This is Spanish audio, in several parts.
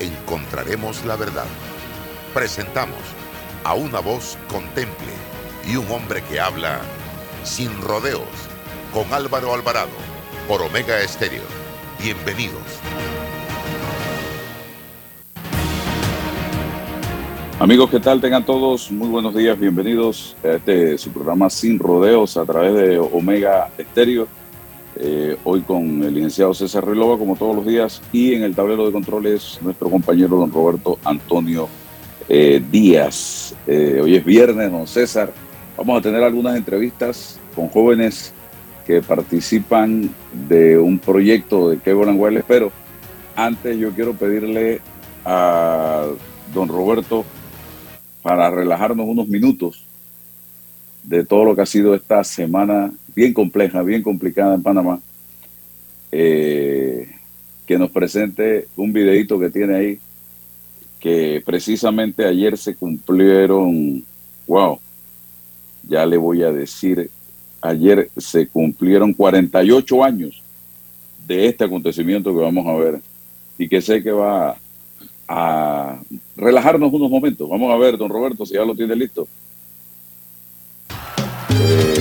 encontraremos la verdad. Presentamos a una voz contemple y un hombre que habla sin rodeos con Álvaro Alvarado por Omega Estéreo. Bienvenidos. Amigos, ¿qué tal? Tengan todos muy buenos días, bienvenidos a este su programa Sin Rodeos a través de Omega Estéreo. Eh, hoy con el licenciado César Relova, como todos los días, y en el tablero de controles nuestro compañero don Roberto Antonio eh, Díaz. Eh, hoy es viernes, don César. Vamos a tener algunas entrevistas con jóvenes que participan de un proyecto de Kevin Wireless, pero antes yo quiero pedirle a don Roberto para relajarnos unos minutos de todo lo que ha sido esta semana bien compleja, bien complicada en Panamá, eh, que nos presente un videito que tiene ahí, que precisamente ayer se cumplieron, wow, ya le voy a decir, ayer se cumplieron 48 años de este acontecimiento que vamos a ver y que sé que va a relajarnos unos momentos. Vamos a ver, don Roberto, si ya lo tiene listo. La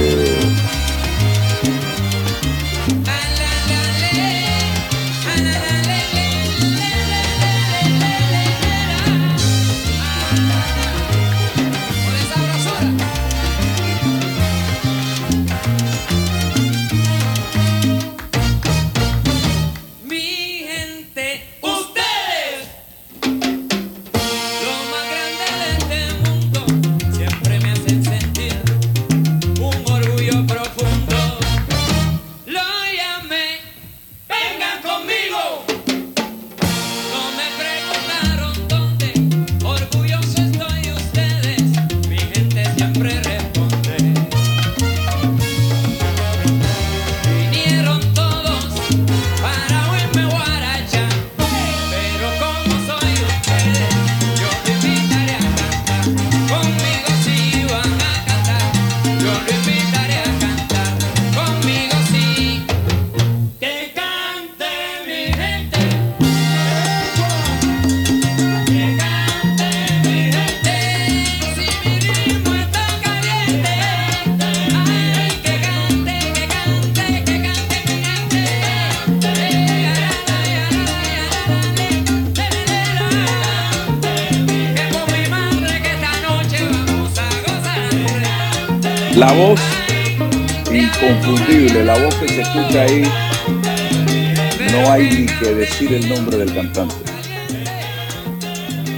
el nombre del cantante.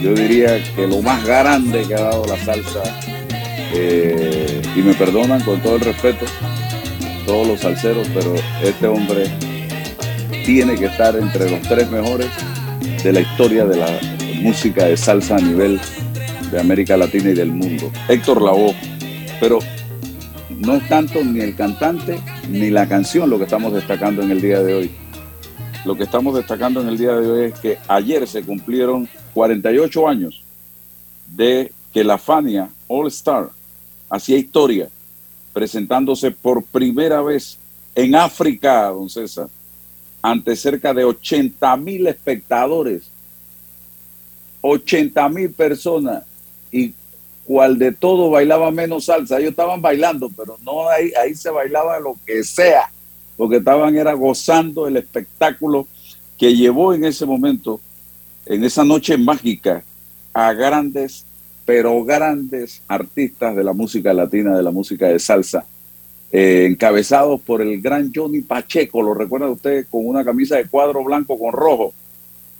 Yo diría que lo más grande que ha dado la salsa, eh, y me perdonan con todo el respeto, todos los salseros, pero este hombre tiene que estar entre los tres mejores de la historia de la música de salsa a nivel de América Latina y del mundo. Héctor Lavoe, pero no es tanto ni el cantante ni la canción lo que estamos destacando en el día de hoy. Lo que estamos destacando en el día de hoy es que ayer se cumplieron 48 años de que la Fania All Star hacía historia presentándose por primera vez en África, don César, ante cerca de 80 mil espectadores, 80 mil personas y cual de todo bailaba menos salsa. Ellos estaban bailando, pero no ahí, ahí se bailaba lo que sea, porque estaban era gozando el espectáculo que llevó en ese momento, en esa noche mágica, a grandes, pero grandes artistas de la música latina, de la música de salsa, eh, encabezados por el gran Johnny Pacheco, lo recuerda usted, con una camisa de cuadro blanco con rojo,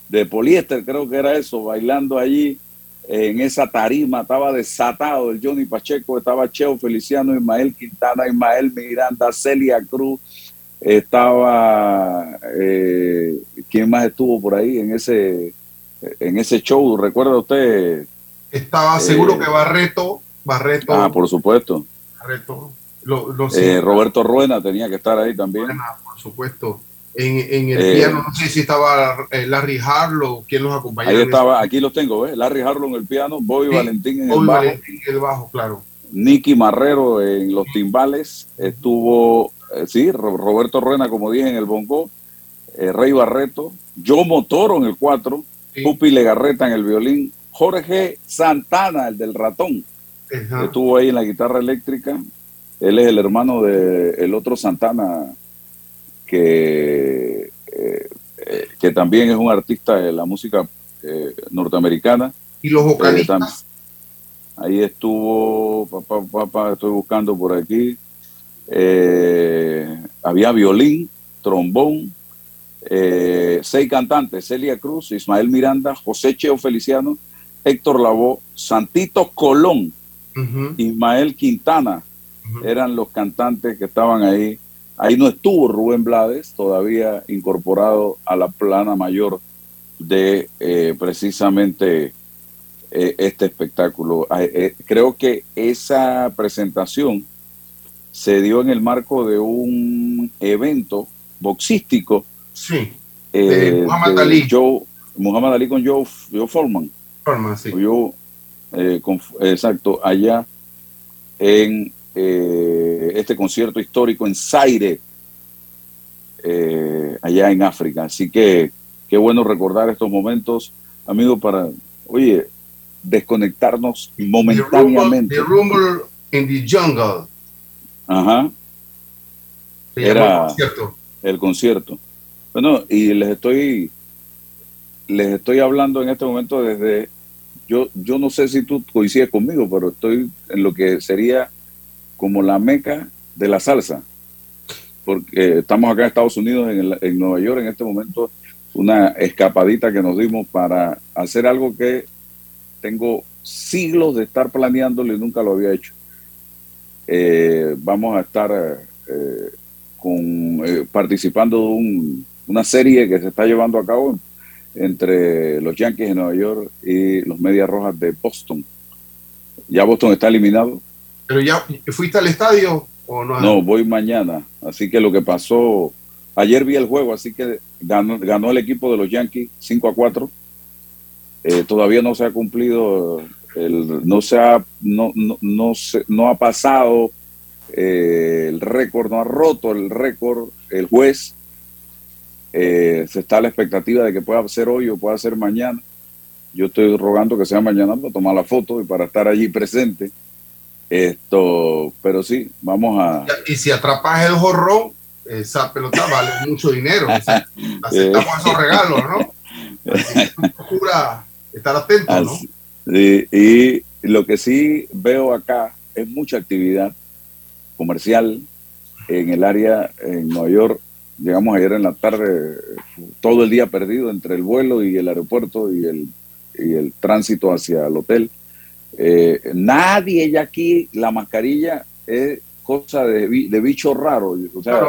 de poliéster, creo que era eso, bailando allí en esa tarima, estaba desatado el Johnny Pacheco, estaba Cheo Feliciano, Ismael Quintana, Ismael Miranda, Celia Cruz, estaba, eh, ¿quién más estuvo por ahí en ese, en ese show, ¿recuerda usted? Estaba seguro que Barreto, Barreto. Ah, por supuesto. Barreto. Roberto Ruena tenía que estar ahí también. por supuesto. En, el piano, no sé si estaba Larry Harlow, ¿quién los acompañaba? Ahí estaba, aquí los tengo, ¿ves? Larry Harlow en el piano, Bobby Valentín en el bajo. Valentín en el bajo, claro. Nicky Marrero en los timbales, estuvo, sí, Roberto Ruena, como dije, en el bongo, Rey Barreto, Joe Motoro en el 4, Pupi Legarreta en el violín, Jorge Santana, el del ratón, estuvo ahí en la guitarra eléctrica. Él es el hermano de el otro Santana, que, eh, eh, que también es un artista de la música eh, norteamericana. ¿Y los vocalistas? ahí estuvo, papá, papá, estoy buscando por aquí. Había violín, trombón, eh, seis cantantes, Celia Cruz, Ismael Miranda, José Cheo Feliciano, Héctor Lavoe, Santito Colón, Ismael Quintana, eran los cantantes que estaban ahí. Ahí no estuvo Rubén Blades, todavía incorporado a la plana mayor de eh, precisamente eh, este espectáculo. Ah, creo que esa presentación se dio en el marco de un evento boxístico Sí. Eh, Muhammad Ali. Joe, Muhammad Ali con Joe, Joe Foreman. Foreman, sí. Eh, exacto, allá en eh, este concierto histórico en Zaire, allá en África. Así que qué bueno recordar estos momentos, amigos, para, oye, desconectarnos momentáneamente. The Rumble, in the Jungle. Ajá. Era el concierto. Bueno, y les estoy, les estoy hablando en este momento desde, yo, yo no sé si tú coincides conmigo, pero estoy en lo que sería como la meca de la salsa, porque estamos acá en Estados Unidos, en, en Nueva York en este momento, una escapadita que nos dimos para hacer algo que tengo siglos de estar planeándolo y nunca lo había hecho. Eh, vamos a estar eh, con, eh, participando de un una serie que se está llevando a cabo entre los Yankees de Nueva York y los Medias Rojas de Boston. Ya Boston está eliminado. ¿Pero ya fuiste al estadio o no? No, voy mañana. Así que lo que pasó, ayer vi el juego, así que ganó, ganó el equipo de los Yankees 5 a 4. Eh, todavía no se ha cumplido, el, no se ha, no, no, no, se, no ha pasado eh, el récord, no ha roto el récord el juez eh, se está a la expectativa de que pueda ser hoy o pueda ser mañana. Yo estoy rogando que sea mañana para tomar la foto y para estar allí presente. Esto, pero sí, vamos a. Y si atrapas el jorrón, esa pelota vale mucho dinero. Aceptamos esos regalos, ¿no? procura estar atento, ¿no? Y lo que sí veo acá es mucha actividad comercial en el área en Nueva York llegamos ayer en la tarde, todo el día perdido entre el vuelo y el aeropuerto y el, y el tránsito hacia el hotel. Eh, nadie ya aquí, la mascarilla es cosa de, de bicho raro. O sea,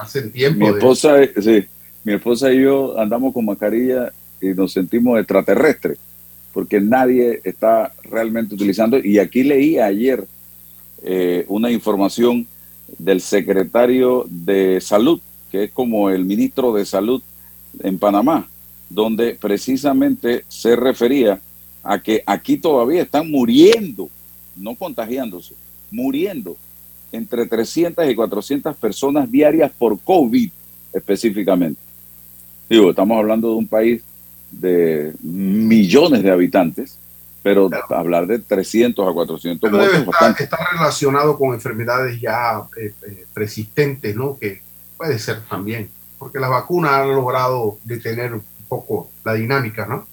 hace tiempo. Mi esposa, sí, mi esposa y yo andamos con mascarilla y nos sentimos extraterrestres, porque nadie está realmente utilizando. Y aquí leí ayer eh, una información del secretario de Salud que es como el ministro de Salud en Panamá, donde precisamente se refería a que aquí todavía están muriendo, no contagiándose, muriendo entre 300 y 400 personas diarias por COVID específicamente. Digo, estamos hablando de un país de millones de habitantes, pero hablar de 300 a 400 muertos está, está, relacionado con enfermedades ya eh, eh, persistentes, ¿no? Que Puede ser también, porque las vacunas han logrado detener un poco la dinámica, ¿no?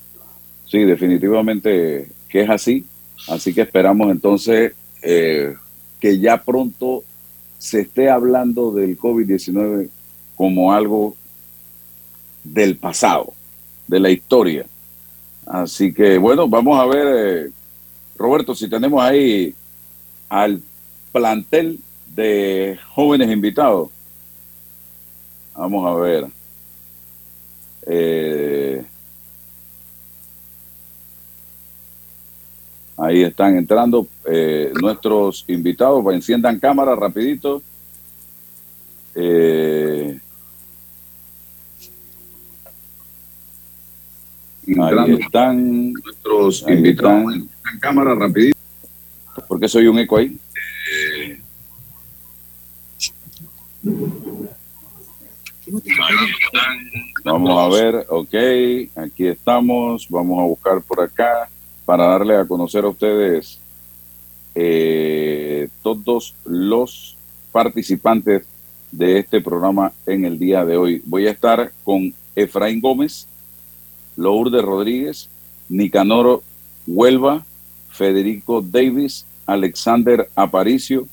Sí, definitivamente que es así. Así que esperamos entonces eh, que ya pronto se esté hablando del COVID-19 como algo del pasado, de la historia. Así que bueno, vamos a ver, eh, Roberto, si tenemos ahí al plantel de jóvenes invitados. Vamos a ver. Eh, Ahí están entrando eh, nuestros invitados. Enciendan cámara rapidito. Ahí están nuestros invitados. Enciendan cámara rapidito. ¿Por qué soy un eco ahí? Vamos a ver, ok, aquí estamos, vamos a buscar por acá para darle a conocer a ustedes eh, todos los participantes de este programa en el día de hoy. Voy a estar con Efraín Gómez, Lourdes Rodríguez, Nicanoro Huelva, Federico Davis, Alexander Aparicio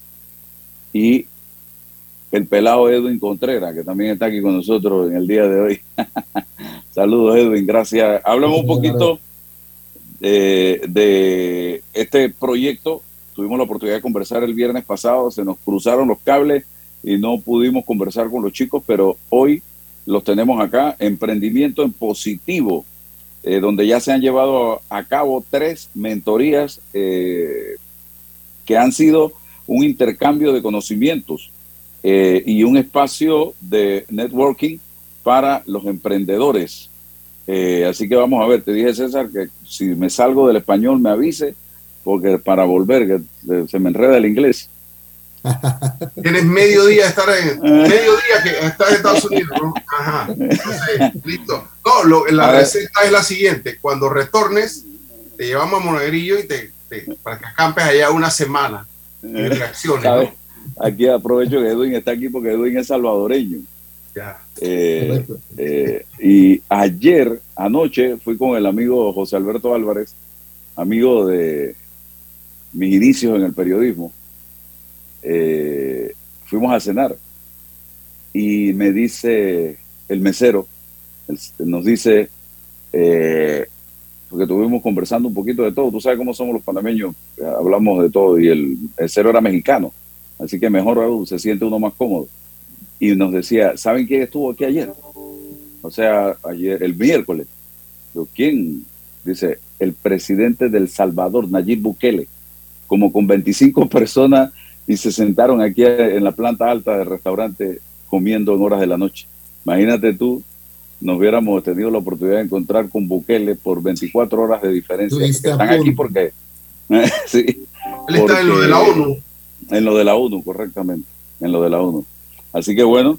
y el pelado Edwin Contreras, que también está aquí con nosotros en el día de hoy. Saludos Edwin, gracias. Hablamos un poquito de, este proyecto. Tuvimos la oportunidad de conversar el viernes pasado, se nos cruzaron los cables y no pudimos conversar con los chicos, pero hoy los tenemos acá, Emprendimiento en Positivo, eh, donde ya se han llevado a cabo tres mentorías eh, que han sido un intercambio de conocimientos eh, y un espacio de networking para los emprendedores. Eh, así que vamos a ver, te dije César que si me salgo del español me avise, porque para volver, se me enreda el inglés. Tienes medio día estar en, medio día que estás en Estados Unidos, ¿no? Ajá. Entonces, listo. No, la receta es la siguiente. Cuando retornes, te llevamos a Monegrillo y te, para que acampes allá una semana y eh, reacciones. Aquí aprovecho que Edwin está aquí porque Edwin es salvadoreño. Eh, eh, y ayer, anoche, fui con el amigo José Alberto Álvarez, amigo de mis inicios en el periodismo. Eh, fuimos a cenar y me dice el mesero, nos dice, porque estuvimos conversando un poquito de todo, tú sabes cómo somos los panameños, hablamos de todo y el mesero era mexicano, así que mejor aún se siente uno más cómodo y nos decía, ¿saben quién estuvo aquí ayer? O sea, ayer, el miércoles. ¿quién? Dice, el presidente del Salvador, Nayib Bukele, como con 25 personas y se sentaron aquí en la planta alta del restaurante comiendo en horas de la noche. Imagínate tú, nos hubiéramos tenido la oportunidad de encontrar con Bukele por 24 horas de diferencia. Están aquí porque... sí, Él está en lo de la ONU. En lo de la ONU, correctamente. En lo de la ONU. Así que bueno,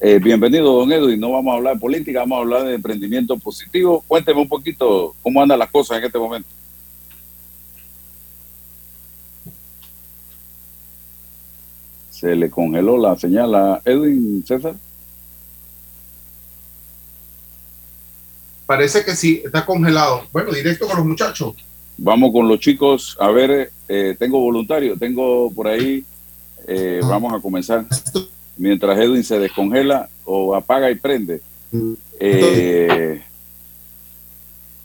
eh, bienvenido, don Edwin. No vamos a hablar de política, vamos a hablar de emprendimiento positivo. Cuénteme un poquito cómo andan las cosas en este momento. Se le congeló la señal a Edwin César. Parece que sí, está congelado. Bueno, directo con los muchachos. Vamos con los chicos. A ver, eh, tengo voluntario, tengo por ahí. Eh, vamos a comenzar mientras Edwin se descongela o apaga y prende. Eh,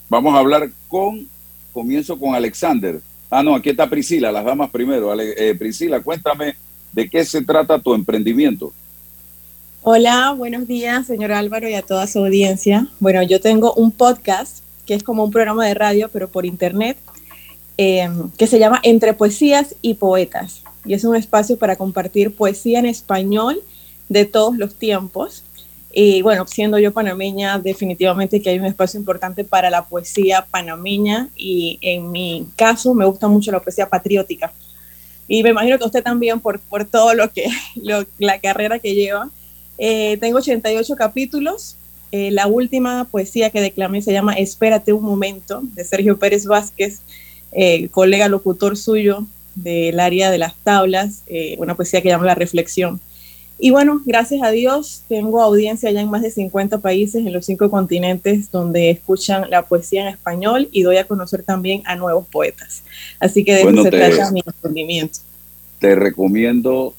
vamos a hablar con, comienzo con Alexander. Ah, no, aquí está Priscila, las damas primero. Eh, Priscila, cuéntame de qué se trata tu emprendimiento. Hola, buenos días, señor Álvaro, y a toda su audiencia. Bueno, yo tengo un podcast que es como un programa de radio, pero por internet, eh, que se llama Entre Poesías y Poetas y es un espacio para compartir poesía en español de todos los tiempos. Y bueno, siendo yo panameña, definitivamente que hay un espacio importante para la poesía panameña y en mi caso me gusta mucho la poesía patriótica. Y me imagino que usted también por, por todo lo que, la carrera que lleva. Eh, tengo 88 capítulos. Eh, la última poesía que declamé se llama Espérate un momento, de Sergio Pérez Vázquez, eh, colega locutor suyo del área de las tablas, eh, una poesía que llama La Reflexión. Y bueno, gracias a Dios tengo audiencia ya en más de 50 países en los cinco continentes donde escuchan la poesía en español y doy a conocer también a nuevos poetas. Así que de eso se trata mi emprendimiento. Te recomiendo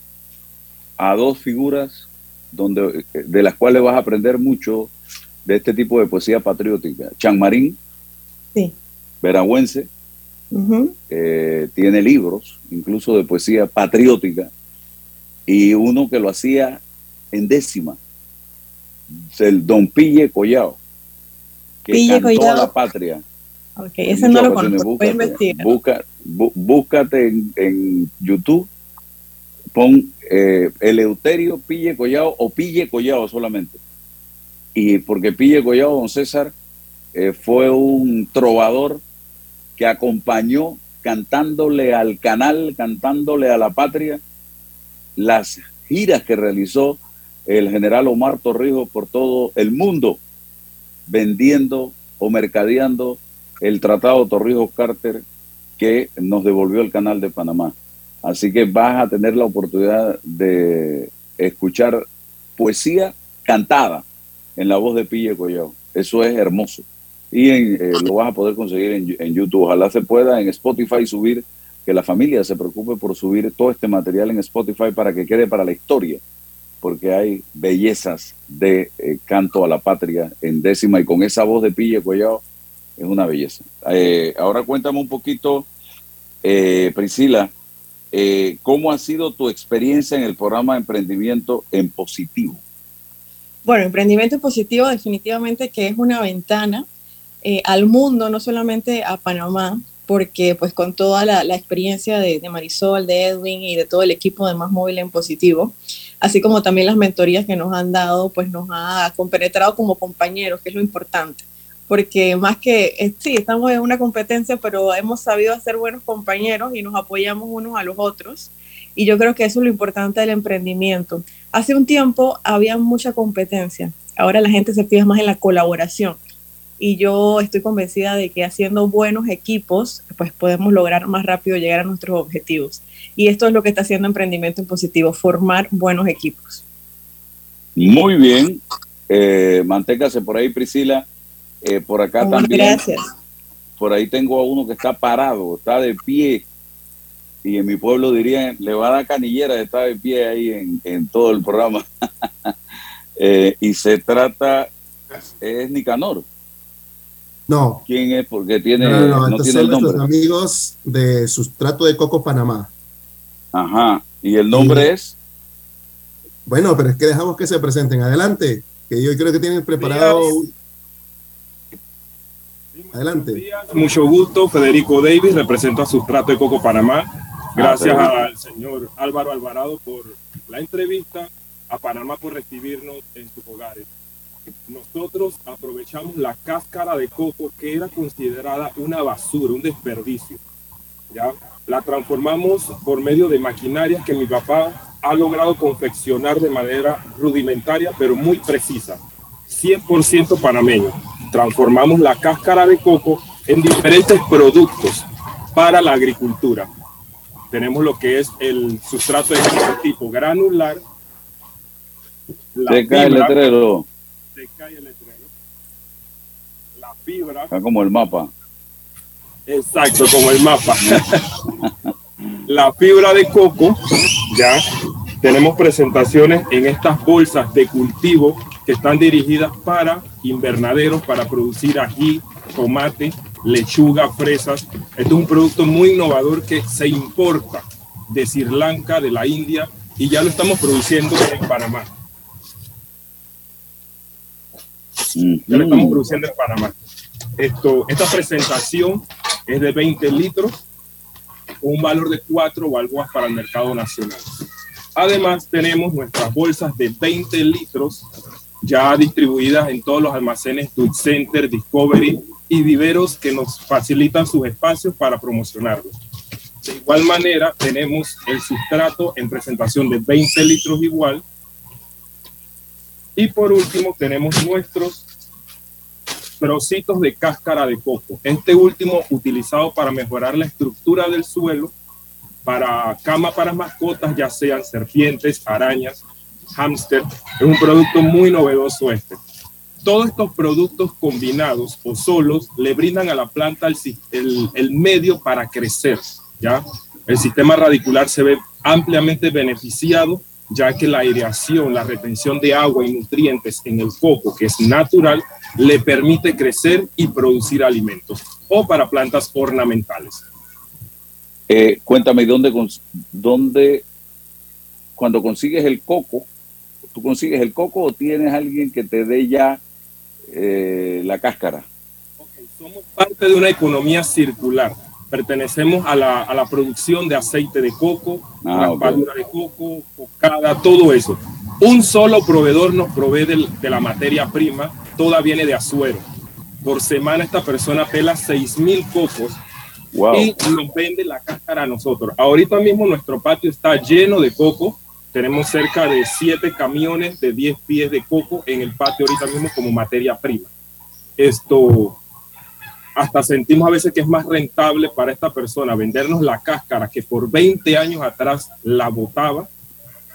a dos figuras donde, de las cuales vas a aprender mucho de este tipo de poesía patriótica. Chanmarín, sí. veragüense, eh, tiene libros, incluso de poesía patriótica, y uno que lo hacía en décima, el Don Pille Collao, que Pille cantó a la patria. Ok, ese no lo conozco, busca, busca, búscate en, YouTube, pon eh, Eleuterio Pille Collado o Pille Collado solamente. Y porque Pille Collado, don César, eh, fue un trovador que acompañó cantándole al canal, cantándole a la patria, las giras que realizó el general Omar Torrijos por todo el mundo, vendiendo o mercadeando el tratado Torrijos-Carter que nos devolvió el canal de Panamá. Así que vas a tener la oportunidad de escuchar poesía cantada en la voz de Pille Collado. Eso es hermoso. Y eh, lo vas a poder conseguir en, en, YouTube. Ojalá se pueda en Spotify subir, que la familia se preocupe por subir todo este material en Spotify para que quede para la historia, porque hay bellezas de eh, canto a la patria en décima y con esa voz de Pille Collado es una belleza. Eh, ahora cuéntame un poquito, eh, Priscila, eh, ¿cómo ha sido tu experiencia en el programa de emprendimiento en positivo? Bueno, emprendimiento en positivo definitivamente que es una ventana al mundo, no solamente a Panamá, porque pues con toda la, experiencia de, de, Marisol, de Edwin y de todo el equipo de Más Móvil en Positivo, así como también las mentorías que nos han dado, pues nos ha compenetrado como compañeros, que es lo importante porque más que, eh, sí, estamos en una competencia, pero hemos sabido ser buenos compañeros y nos apoyamos unos a los otros. Y yo creo que eso es lo importante del emprendimiento. Hace un tiempo había mucha competencia, ahora la gente se fija más en la colaboración. Y yo estoy convencida de que haciendo buenos equipos, pues podemos lograr más rápido llegar a nuestros objetivos. Y esto es lo que está haciendo Emprendimiento en Positivo, formar buenos equipos. Muy bien. Eh, manténgase por ahí, Priscila. Eh, por acá también. Gracias. Por ahí tengo a uno que está parado, está de pie. Y en mi pueblo dirían, le va a dar canillera de estar de pie ahí en, todo el programa. Eh, y se trata, es Nicanor. No. ¿Quién es? Porque tiene, no, no, no tiene el nombre. amigos de Sustrato de Coco Panamá. Ajá. ¿Y el nombre es? Bueno, pero es que dejamos que se presenten. Adelante, que yo creo que tienen preparado Adelante. Mucho gusto, Federico Davis, represento a Sustrato de Coco Panamá. Gracias ah, al señor Álvaro Alvarado por la entrevista, a Panamá por recibirnos en sus hogares. Nosotros aprovechamos la cáscara de coco que era considerada una basura, un desperdicio. ¿ya? La transformamos por medio de maquinarias que mi papá ha logrado confeccionar de manera rudimentaria, pero muy precisa. 100% panameño transformamos la cáscara de coco en diferentes productos para la agricultura. Tenemos lo que es el sustrato de este tipo granular. La el letrero. El letrero. La fibra. Está como el mapa. Exacto, como el mapa. la fibra de coco, ya tenemos presentaciones en estas bolsas de cultivo que están dirigidas para invernaderos, para producir ají, tomate, lechuga, fresas. Este es un producto muy innovador que se importa de Sri Lanka, de la India, y ya lo estamos produciendo en Panamá. Ya lo estamos produciendo en Panamá. Esto, esta presentación es de 20 litros, un valor de 4 balboas para el mercado nacional. Además, tenemos nuestras bolsas de 20 litros ya distribuidas en todos los almacenes Dutch Center, Discovery y viveros que nos facilitan sus espacios para promocionarlos. De igual manera, tenemos el sustrato en presentación de 20 litros igual. Y por último, tenemos nuestros trocitos de cáscara de coco. Este último utilizado para mejorar la estructura del suelo, para cama para mascotas, ya sean serpientes, arañas, hámster. Es un producto muy novedoso este. Todos estos productos combinados o solos le brindan a la planta el, el, medio para crecer. ¿ya? El sistema radicular se ve ampliamente beneficiado ya que la aireación, la retención de agua y nutrientes en el coco, que es natural, le permite crecer y producir alimentos o para plantas ornamentales. Eh, cuéntame, ¿dónde, ¿dónde, cuando consigues el coco, ¿Tú consigues el coco o tienes alguien que te dé ya eh, la cáscara? somos parte de una economía circular. Pertenecemos a la, a la producción de aceite de coco, Ah, raspadura de coco, cocada, todo eso. Un solo proveedor nos provee del- de, la materia prima, toda viene de Azuero. Por semana esta persona pela 6.000 cocos Wow. y nos vende la cáscara a nosotros. Ahorita mismo nuestro patio está lleno de coco. Tenemos cerca de 7 camiones de 10 pies de coco en el patio ahorita mismo como materia prima. Esto, hasta sentimos a veces que es más rentable para esta persona vendernos la cáscara que por 20 años atrás la botaba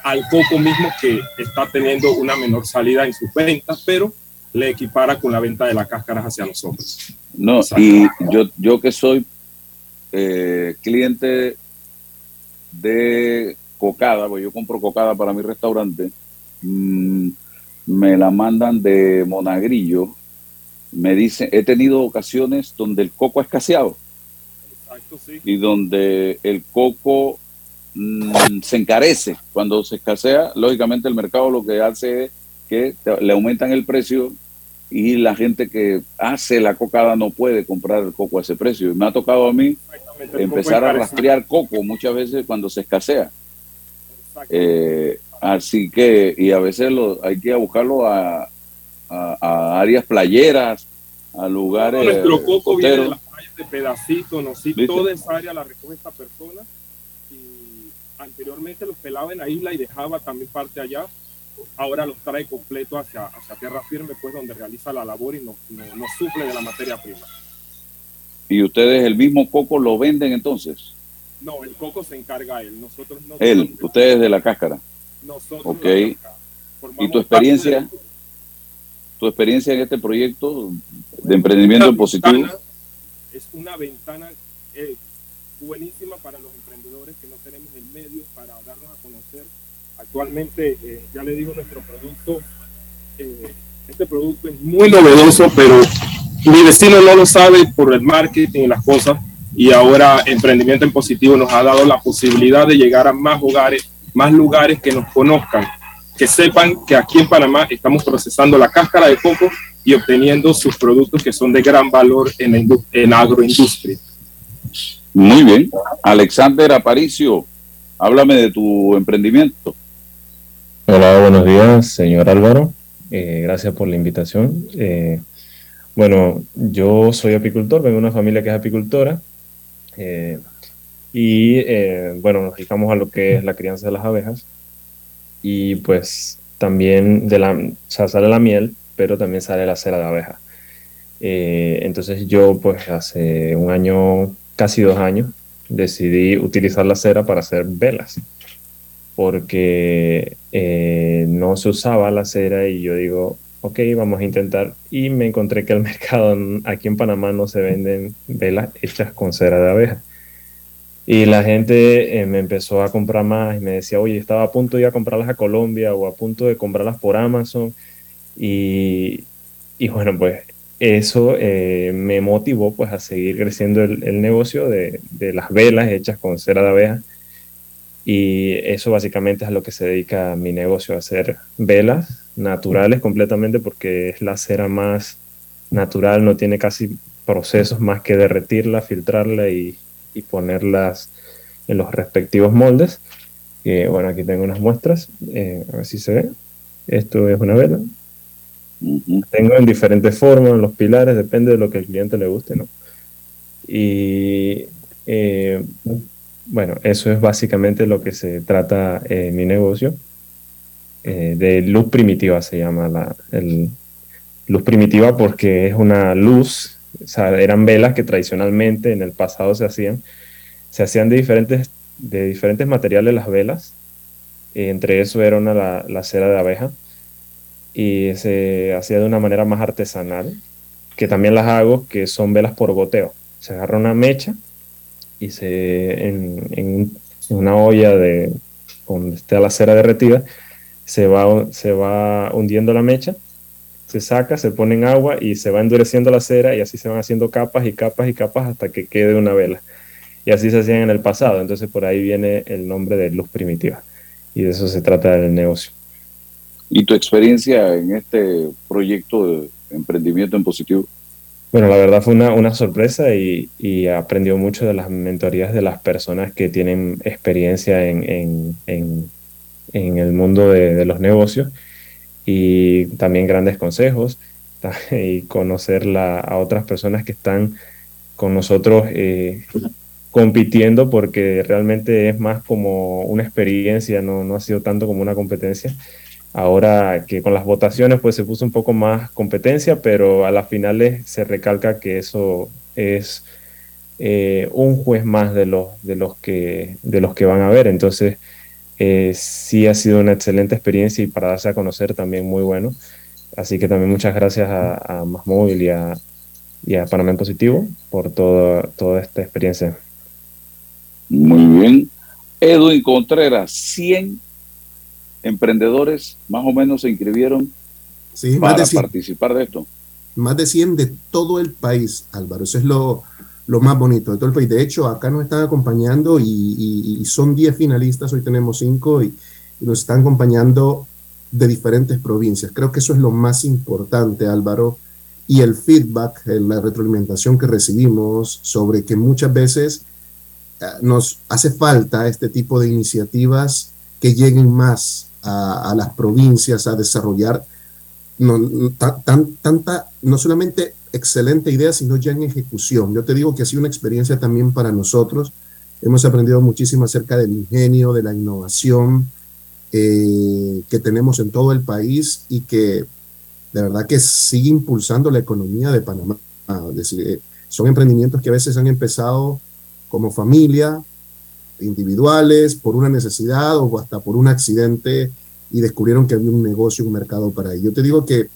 al coco mismo que está teniendo una menor salida en sus ventas, pero le equipara con la venta de la cáscara hacia nosotros. No, y yo, yo que soy eh, cliente de cocada, pues yo compro cocada para mi restaurante, mm, me la mandan de Monagrillo, me dicen, he tenido ocasiones donde el coco ha escaseado Exacto, sí. y donde el coco mm, se encarece. Cuando se escasea, lógicamente el mercado lo que hace es que le aumentan el precio y la gente que hace la cocada no puede comprar el coco a ese precio. Y me ha tocado a mí empezar a rastrear coco muchas veces cuando se escasea. Exacto. Eh, así que, y a veces lo, hay que buscarlo a, a- a áreas playeras, a lugares. Nuestro coco viene de las playas de pedacito, no sí, toda esa área la recoge esta persona y anteriormente los pelaba en la isla y dejaba también parte allá. Ahora los trae completo hacia, hacia tierra firme, pues donde realiza la labor y nos, nos, nos suple de la materia prima. Y ustedes el mismo coco lo venden entonces. No, el coco se encarga él. Nosotros no Él, ustedes de la cáscara. nosotros Ok. la ¿Y tu experiencia? Tu experiencia en este proyecto de emprendimiento Una positivo. ventana- es una ventana eh, buenísima para los emprendedores que no tenemos el medio para darnos a conocer. Actualmente, eh, ya le digo, nuestro producto, eh, este producto es muy novedoso, pero mi vecino no lo sabe por el marketing y las cosas. Y ahora Emprendimiento en Positivo nos ha dado la posibilidad de llegar a más hogares, más lugares que nos conozcan, que sepan que aquí en Panamá estamos procesando la cáscara de coco y obteniendo sus productos que son de gran valor en, la agroindustria. Muy bien. Alexander Aparicio, háblame de tu emprendimiento. Hola, buenos días, señor Álvaro. Eh, gracias por la invitación. Eh, bueno, yo soy apicultor, vengo de una familia que es apicultora. eh, y eh, bueno, nos dedicamos a lo que es la crianza de las abejas. Y pues también de la, o sea, sale la miel, pero también sale la cera de abeja. Eh, entonces yo pues hace un año, casi dos años, decidí utilizar la cera para hacer velas porque eh, no se usaba la cera y yo digo, ok, vamos a intentar. Y me encontré que el mercado aquí en Panamá no se venden velas hechas con cera de abeja. Y la gente eh, me empezó a comprar más y me decía, oye, estaba a punto de comprarlas a Colombia o a punto de comprarlas por Amazon. Y, y bueno, pues eso eh, me motivó pues a seguir creciendo el, negocio de, de las velas hechas con cera de abeja. Y eso básicamente es a lo que se dedica mi negocio, hacer velas naturales completamente porque es la cera más natural, no tiene casi procesos más que derretirla, filtrarla y, y ponerlas en los respectivos moldes. Eh, bueno, aquí tengo unas muestras, eh, a ver si se ve. Esto es una vela. Tengo en diferentes formas, en los pilares, depende de lo que el cliente le guste, ¿no? Y eh, bueno, eso es básicamente lo que se trata eh, mi negocio. De luz primitiva se llama la el, luz primitiva porque es una luz, eran velas que tradicionalmente en el pasado se hacían, se hacían de diferentes, de diferentes materiales las velas, eh, entre eso era una, la, la cera de abeja. Y se hacía de una manera más artesanal, que también las hago, que son velas por goteo. Se agarra una mecha y se en, en una olla de donde está la cera derretida, se va, se va hundiendo la mecha, se saca, se pone en agua y se va endureciendo la cera y así se van haciendo capas y capas y capas hasta que quede una vela. Y así se hacían en el pasado, entonces por ahí viene el nombre de luz primitiva. Y de eso se trata el negocio. ¿Y tu experiencia en este proyecto de emprendimiento en positivo? Bueno, la verdad fue una, una sorpresa y, y, aprendió mucho de las mentorías de las personas que tienen experiencia en, en, en, en el mundo de, de, los negocios y también grandes consejos y conocer la, a otras personas que están con nosotros eh, compitiendo porque realmente es más como una experiencia, no, no ha sido tanto como una competencia Ahora que con las votaciones pues se puso un poco más competencia, pero a las finales se recalca que eso es eh, un juez más de los, de, los que, de los que van a ver. Entonces eh, sí ha sido una excelente experiencia y para darse a conocer también muy bueno. Así que también muchas gracias a, a Más Móvil y a, y a Panamá en Positivo por todo, toda esta experiencia. Muy bien. Edwin Contreras, 100 emprendedores más o menos se inscribieron para participar de esto. Más de 100 de todo el país, Álvaro. Eso es lo, lo más bonito de todo el país. De hecho, acá nos están acompañando y, son 10 finalistas, hoy tenemos 5 y, nos están acompañando de diferentes provincias. Creo que eso es lo más importante, Álvaro. Y el feedback, la retroalimentación que recibimos sobre que muchas veces eh, nos hace falta este tipo de iniciativas que lleguen más a, las provincias a desarrollar no, tan, tanta, no solamente excelente idea, sino ya en ejecución. Yo te digo que ha sido una experiencia también para nosotros. Hemos aprendido muchísimo acerca del ingenio, de la innovación eh, que tenemos en todo el país y que de verdad que sigue impulsando la economía de Panamá. Es decir, eh, son emprendimientos que a veces han empezado como familia, individuales por una necesidad o hasta por un accidente y descubrieron que había un negocio, un mercado para ello. Yo te digo que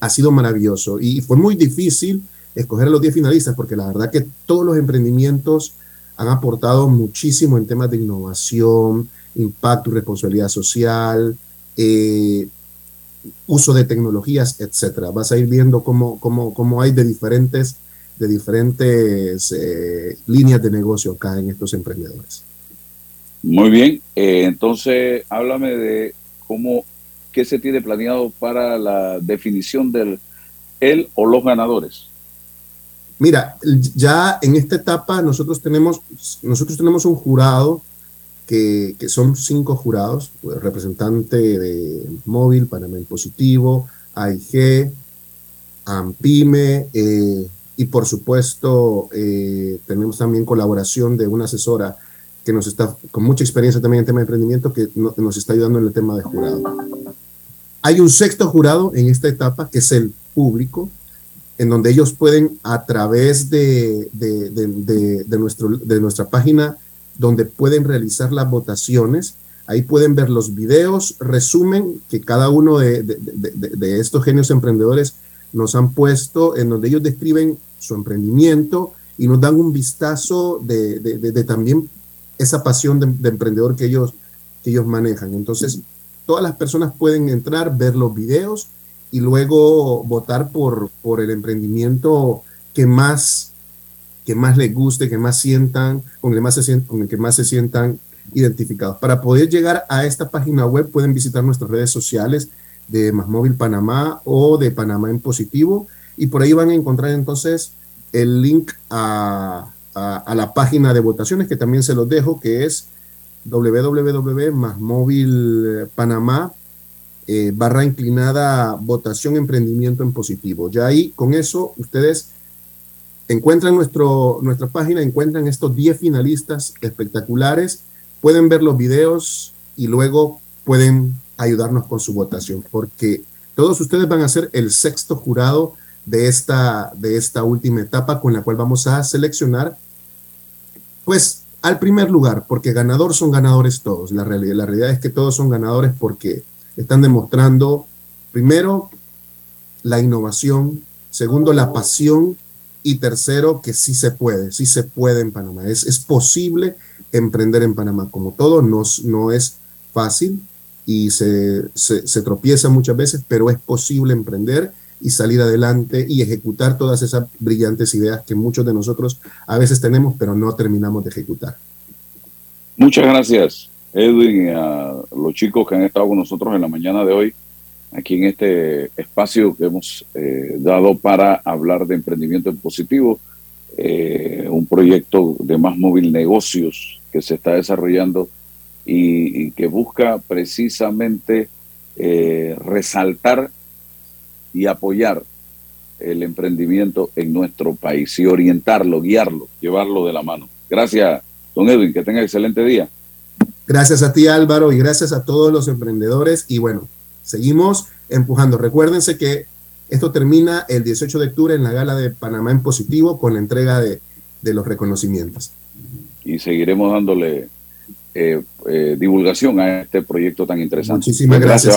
ha sido maravilloso y fue muy difícil escoger a los 10 finalistas porque la verdad que todos los emprendimientos han aportado muchísimo en temas de innovación, impacto y responsabilidad social, eh, uso de tecnologías, etcétera. Vas a ir viendo cómo, cómo, cómo hay de diferentes de diferentes eh, líneas de negocio acá en estos emprendedores. Muy bien, eh, entonces háblame de cómo, qué se tiene planeado para la definición del él o los ganadores. Mira, ya en esta etapa nosotros tenemos, nosotros tenemos un jurado que, que son cinco jurados, pues, representante de Móvil, Panamá Positivo, AIG, AMPIME, eh, y por supuesto eh, tenemos también colaboración de una asesora que nos está con mucha experiencia también en tema de emprendimiento que nos está ayudando en el tema de jurado. Hay un sexto jurado en esta etapa que es el público, en donde ellos pueden a través de, de, de, nuestro, de nuestra página, donde pueden realizar las votaciones, ahí pueden ver los videos, resumen que cada uno de, estos genios emprendedores nos han puesto, en donde ellos describen su emprendimiento y nos dan un vistazo de, de, también esa pasión de, emprendedor que ellos, que ellos manejan. Entonces, todas las personas pueden entrar, ver los videos y luego votar por, por el emprendimiento que más, que más les guste, que más sientan, con el, más se, con el que más se sientan identificados. Para poder llegar a esta página web pueden visitar nuestras redes sociales de Más Móvil Panamá o de Panamá en Positivo y por ahí van a encontrar entonces el link a, a, la página de votaciones que también se los dejo, que es www.masmóvilpanamá eh, barra inclinada votación emprendimiento en positivo. Ya ahí con eso ustedes encuentran nuestro, nuestra página, encuentran estos 10 finalistas espectaculares, pueden ver los videos y luego pueden ayudarnos con su votación, porque todos ustedes van a ser el sexto jurado de esta, de esta última etapa con la cual vamos a seleccionar, pues al primer lugar, porque ganador son ganadores todos. La realidad, la realidad es que todos son ganadores porque están demostrando, primero, la innovación, segundo, la pasión y tercero, que sí se puede, sí se puede en Panamá. Es, es posible emprender en Panamá. Como todo, no, no es fácil y se, se, se tropieza muchas veces, pero es posible emprender y salir adelante y ejecutar todas esas brillantes ideas que muchos de nosotros a veces tenemos, pero no terminamos de ejecutar. Muchas gracias, Edwin, y a los chicos que han estado con nosotros en la mañana de hoy aquí en este espacio que hemos eh, dado para hablar de emprendimiento en positivo, eh, un proyecto de más móvil negocios que se está desarrollando y, que busca precisamente eh, resaltar y apoyar el emprendimiento en nuestro país y orientarlo, guiarlo, llevarlo de la mano. Gracias, don Edwin, que tenga excelente día. Gracias a ti Álvaro y gracias a todos los emprendedores y bueno, seguimos empujando. Recuérdense que esto termina el 18 de octubre en la gala de Panamá en positivo con la entrega de, los reconocimientos. Y seguiremos dándole eh, eh, divulgación a este proyecto tan interesante. Muchísimas gracias.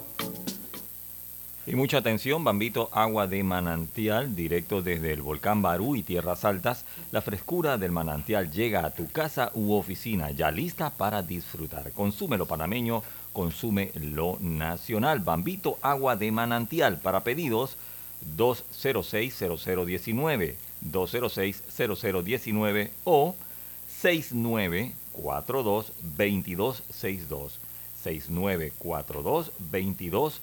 Y mucha atención, Bambito, agua de manantial, directo desde el volcán Barú y Tierras Altas. La frescura del manantial llega a tu casa u oficina, ya lista para disfrutar. Consume lo panameño, consume lo nacional. Bambito, agua de manantial. Para pedidos, 206-0019, 206-0019 o 6942-2262, 6942-2262.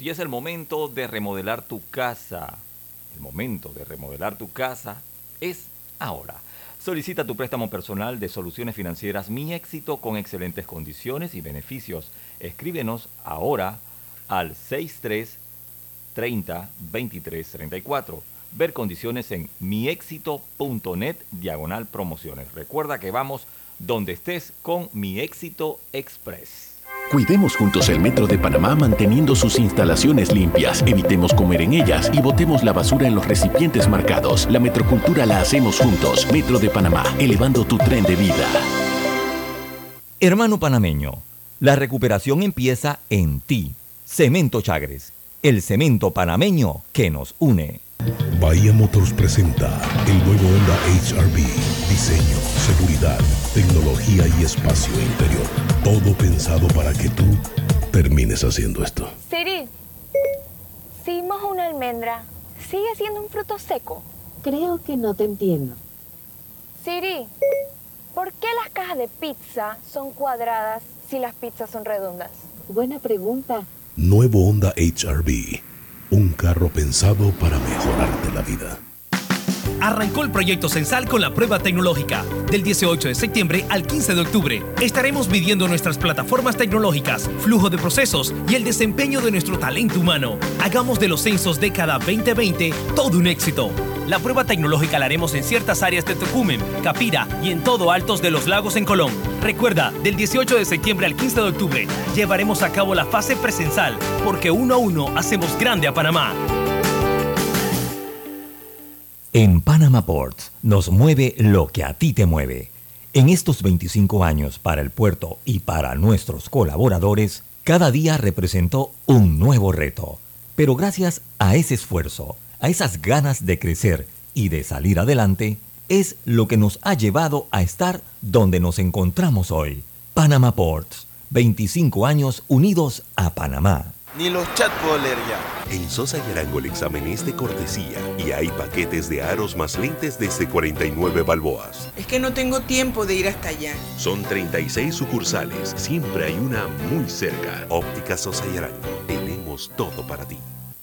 Y es el momento de remodelar tu casa. El momento de remodelar tu casa es ahora. Solicita tu préstamo personal de soluciones financieras Mi Éxito con excelentes condiciones y beneficios. Escríbenos ahora al 63 30 23 34. Ver condiciones en miexito.net diagonal promociones. Recuerda que vamos donde estés con Mi Éxito Express. Cuidemos juntos el Metro de Panamá manteniendo sus instalaciones limpias, evitemos comer en ellas y botemos la basura en los recipientes marcados. La metrocultura la hacemos juntos. Metro de Panamá, elevando tu tren de vida. Hermano panameño, la recuperación empieza en ti. Cemento Chagres, el cemento panameño que nos une. Bahía Motors presenta el nuevo Honda HRV. Diseño, seguridad, tecnología y espacio interior. Todo pensado para que tú termines haciendo esto. Siri, si mojo una almendra, ¿sigue siendo un fruto seco? Creo que no te entiendo. Siri, ¿por qué las cajas de pizza son cuadradas si las pizzas son redondas? Buena pregunta. Nuevo Honda HRV. Un carro pensado para mejorarte la vida. arrancó el proyecto Censal con la prueba tecnológica. Del 18 de septiembre al 15 de octubre estaremos midiendo nuestras plataformas tecnológicas, flujo de procesos y el desempeño de nuestro talento humano. Hagamos de los censos década 2020 todo un éxito. La prueba tecnológica la haremos en ciertas áreas de Tocumen, Capira y en todo Altos de los Lagos en Colón. Recuerda, del 18 de septiembre al 15 de octubre llevaremos a cabo la fase presencial, porque uno a uno hacemos grande a Panamá. En Panama Ports nos mueve lo que a ti te mueve. En estos 25 años para el puerto y para nuestros colaboradores, cada día representó un nuevo reto. Pero gracias a ese esfuerzo, a esas ganas de crecer y de salir adelante, es lo que nos ha llevado a estar donde nos encontramos hoy. Panama Ports, 25 años unidos a Panamá. Ni los chat puedo leer ya. En Sosa y Arango el examen es de cortesía y hay paquetes de aros más lentes desde 49 balboas. Es que no tengo tiempo de ir hasta allá. Son 36 sucursales, siempre hay una muy cerca. Óptica Sosa y Arango, tenemos todo para ti.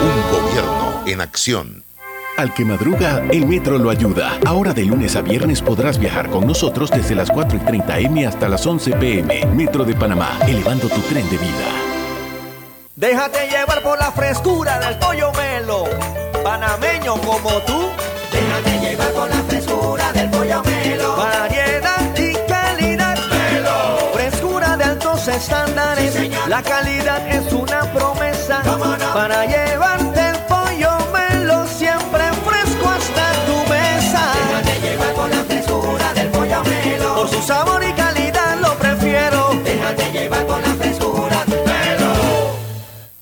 Un gobierno en acción. Al que madruga, el metro lo ayuda. Ahora de lunes a viernes podrás viajar con nosotros desde las 4 y 30 M hasta las 11 PM. Metro de Panamá, elevando tu tren de vida. Déjate llevar por la frescura del pollo melo. Panameño como tú. Déjate llevar por la frescura del pollo melo. Variedad y calidad. Melo. Frescura de altos estándares. Sí, señor. la calidad es una promesa. Para llevarte el pollo melo siempre fresco hasta tu mesa. Déjate llevar por la frescura del pollo melo. Por su sabor y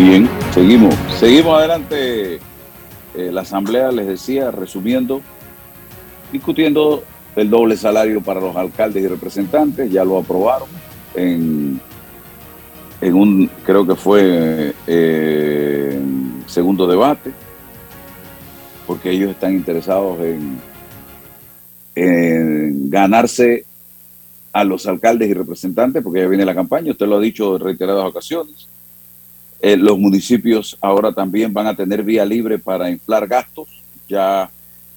Bien, seguimos. Seguimos adelante. Eh, la Asamblea, les decía, resumiendo, discutiendo el doble salario para los alcaldes y representantes. Ya lo aprobaron en, en un, creo que fue eh, segundo debate, porque ellos están interesados en, en ganarse a los alcaldes y representantes, porque ya viene la campaña, usted lo ha dicho en reiteradas ocasiones. Eh, los municipios ahora también van a tener vía libre para inflar gastos. Ya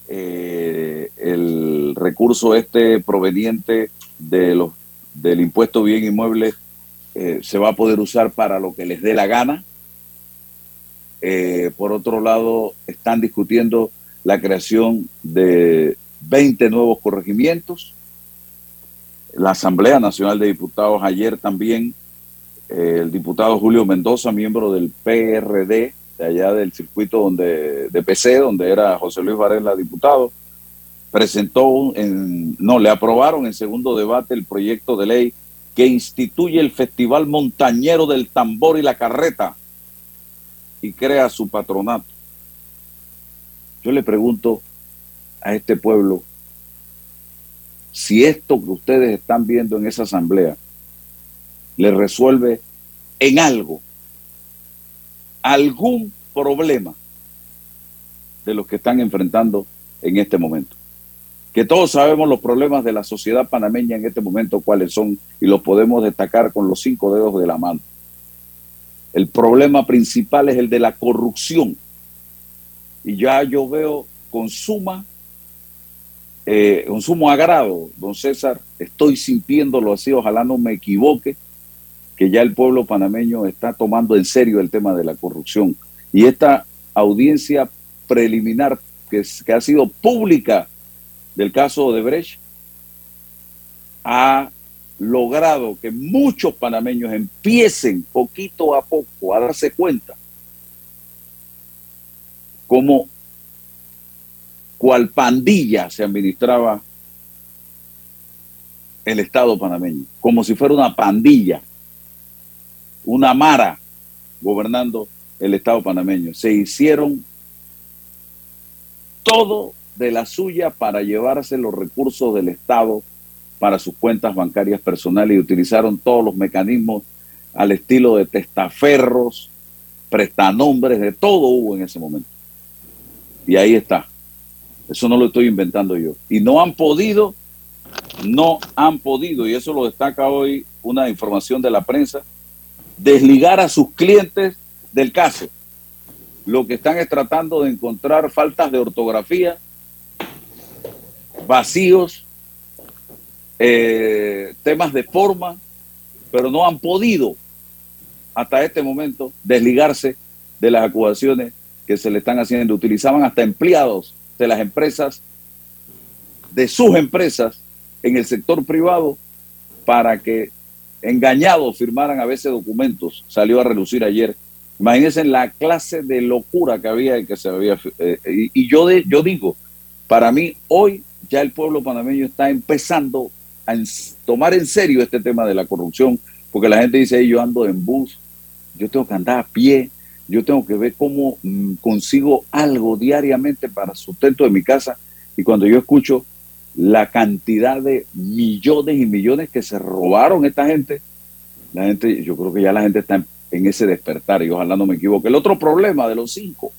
eh, el recurso este proveniente de los, del impuesto bien inmueble eh, se va a poder usar para lo que les dé la gana. Por otro lado, están discutiendo la creación de 20 nuevos corregimientos. La Asamblea Nacional de Diputados ayer también el diputado Julio Mendoza, miembro del PRD, de allá del circuito donde, de PC, donde era José Luis Varela diputado, presentó, en, no, le aprobaron en segundo debate el proyecto de ley que instituye el Festival Montañero del Tambor y la Carreta y crea su patronato. Yo le pregunto a este pueblo, si esto que ustedes están viendo en esa asamblea le resuelve en algo algún problema de los que están enfrentando en este momento. Que todos sabemos los problemas de la sociedad panameña en este momento, cuáles son, y los podemos destacar con los cinco dedos de la mano. El problema principal es el de la corrupción. Y ya yo veo con suma, eh, con sumo agrado, don César, estoy sintiéndolo así, ojalá no me equivoque, que ya el pueblo panameño está tomando en serio el tema de la corrupción. Y esta audiencia preliminar que, que ha sido pública del caso de Brecht ha logrado que muchos panameños empiecen poquito a poco a darse cuenta cómo cual pandilla se administraba el Estado panameño, como si fuera una pandilla, una mara gobernando el Estado panameño. Se hicieron todo de la suya para llevarse los recursos del Estado para sus cuentas bancarias personales y utilizaron todos los mecanismos al estilo de testaferros, prestanombres, de todo hubo en ese momento. Y ahí está. Eso no lo estoy inventando yo. Y no han podido, no han podido, y eso lo destaca hoy una información de la prensa, desligar a sus clientes del caso. Lo que están es tratando de encontrar faltas de ortografía, vacíos, eh, temas de forma, pero no han podido hasta este momento desligarse de las acusaciones que se le están haciendo. Utilizaban hasta empleados de las empresas, de sus empresas en el sector privado para que engañados firmaran a veces documentos. Salió a relucir ayer. Imagínense la clase de locura que había y que se había. Eh, y, yo, de, yo digo, para mí hoy ya el pueblo panameño está empezando a tomar en serio este tema de la corrupción, porque la gente dice, yo ando en bus, yo tengo que andar a pie, yo tengo que ver cómo mm, consigo algo diariamente para sustento de mi casa. Y cuando yo escucho la cantidad de millones y millones que se robaron esta gente, la gente, yo creo que ya la gente está en, ese despertar y ojalá no me equivoque. El otro problema de los cinco,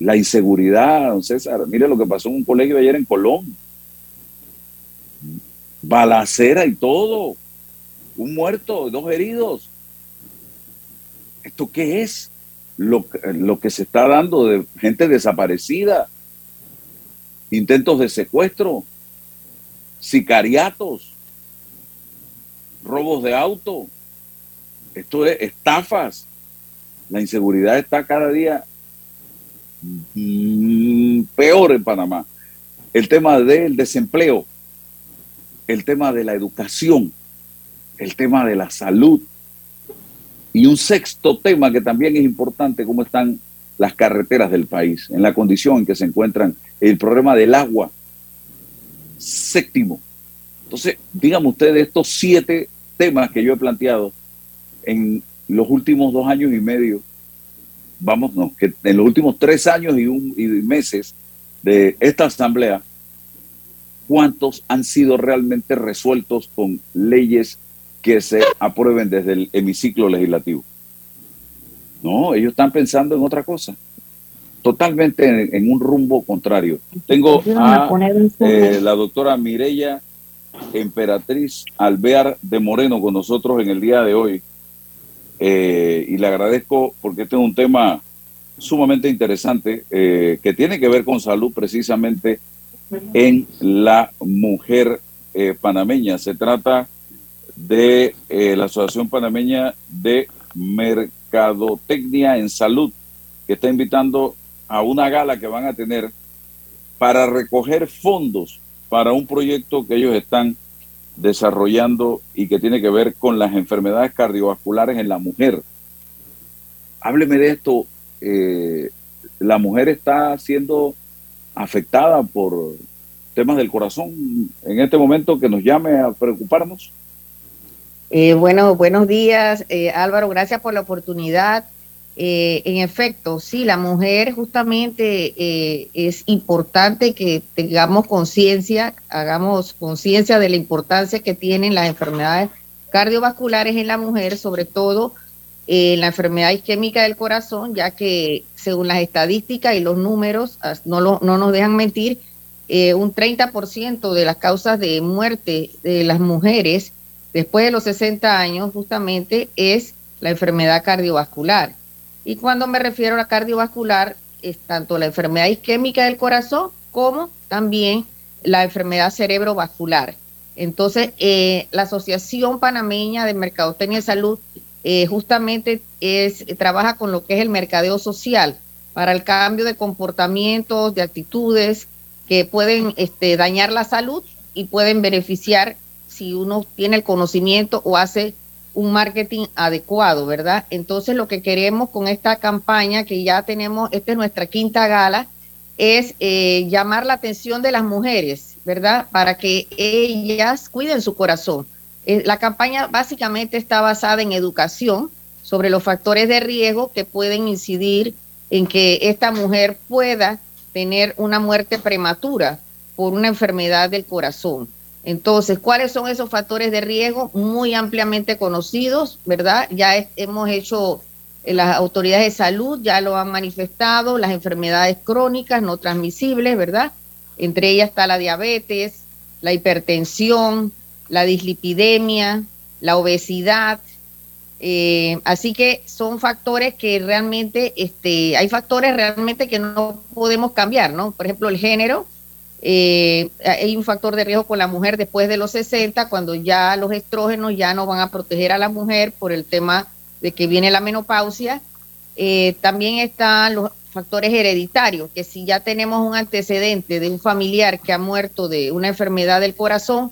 la inseguridad, don César, mire lo que pasó en un colegio ayer en Colón. Balacera y todo. Un muerto, dos heridos. ¿Esto qué es? Lo, lo que se está dando de gente desaparecida, intentos de secuestro, sicariatos, robos de auto. Esto es estafas. La inseguridad está cada día mm, peor en Panamá. El tema del desempleo, el tema de la educación, el tema de la salud, y un sexto tema que también es importante, cómo están las carreteras del país, en la condición en que se encuentran, el problema del agua. Séptimo. Entonces, díganme ustedes estos siete temas que yo he planteado en los últimos dos años y medio, vamos, no, que en los últimos tres años y, un, y meses de esta asamblea, ¿cuántos han sido realmente resueltos con leyes que se aprueben desde el hemiciclo legislativo. No, ellos están pensando en otra cosa, totalmente en, un rumbo contrario. Tengo a eh, la doctora Mireya Emperatriz Alvear de Moreno con nosotros en el día de hoy. Eh, y le agradezco porque este es un tema sumamente interesante eh, que tiene que ver con salud precisamente en la mujer panameña. Se trata de la Asociación Panameña de Mercadotecnia en Salud, que está invitando a una gala que van a tener para recoger fondos para un proyecto que ellos están desarrollando y que tiene que ver con las enfermedades cardiovasculares en la mujer. Hábleme de esto. Eh, la mujer está siendo afectada por temas del corazón en este momento que nos llame a preocuparnos. Eh, bueno, buenos días, eh, Álvaro. Gracias por la oportunidad. Eh, en efecto, sí, la mujer justamente eh, es importante que tengamos conciencia, hagamos conciencia de la importancia que tienen las enfermedades cardiovasculares en la mujer, sobre todo eh, la enfermedad isquémica del corazón, ya que según las estadísticas y los números, no, no nos dejan mentir, un 30% de las causas de muerte de las mujeres después de los 60 años justamente es la enfermedad cardiovascular. Y cuando me refiero a la cardiovascular, es tanto la enfermedad isquémica del corazón como también la enfermedad cerebrovascular. Entonces, eh, la Asociación Panameña de Mercadotecnia de Salud eh, justamente es, trabaja con lo que es el mercadeo social para el cambio de comportamientos, de actitudes que pueden este, dañar la salud y pueden beneficiar si uno tiene el conocimiento o hace un marketing adecuado, ¿verdad? Entonces lo que queremos con esta campaña que ya tenemos, esta es nuestra quinta gala, es eh, llamar la atención de las mujeres, ¿verdad? Para que ellas cuiden su corazón. Eh, la campaña básicamente está basada en educación sobre los factores de riesgo que pueden incidir en que esta mujer pueda tener una muerte prematura por una enfermedad del corazón. Entonces, ¿cuáles son esos factores de riesgo? Muy ampliamente conocidos, ¿verdad? Ya hemos hecho, eh, las autoridades de salud ya lo han manifestado, las enfermedades crónicas no transmisibles, ¿verdad? Entre ellas está la diabetes, la hipertensión, la dislipidemia, la obesidad. Eh, así que son factores que realmente, este, hay factores realmente que no podemos cambiar, ¿no? Por ejemplo, el género, eh, hay un factor de riesgo con la mujer después de los 60, cuando ya los estrógenos ya no van a proteger a la mujer por el tema de que viene la menopausia. Eh, también están los factores hereditarios, que si ya tenemos un antecedente de un familiar que ha muerto de una enfermedad del corazón,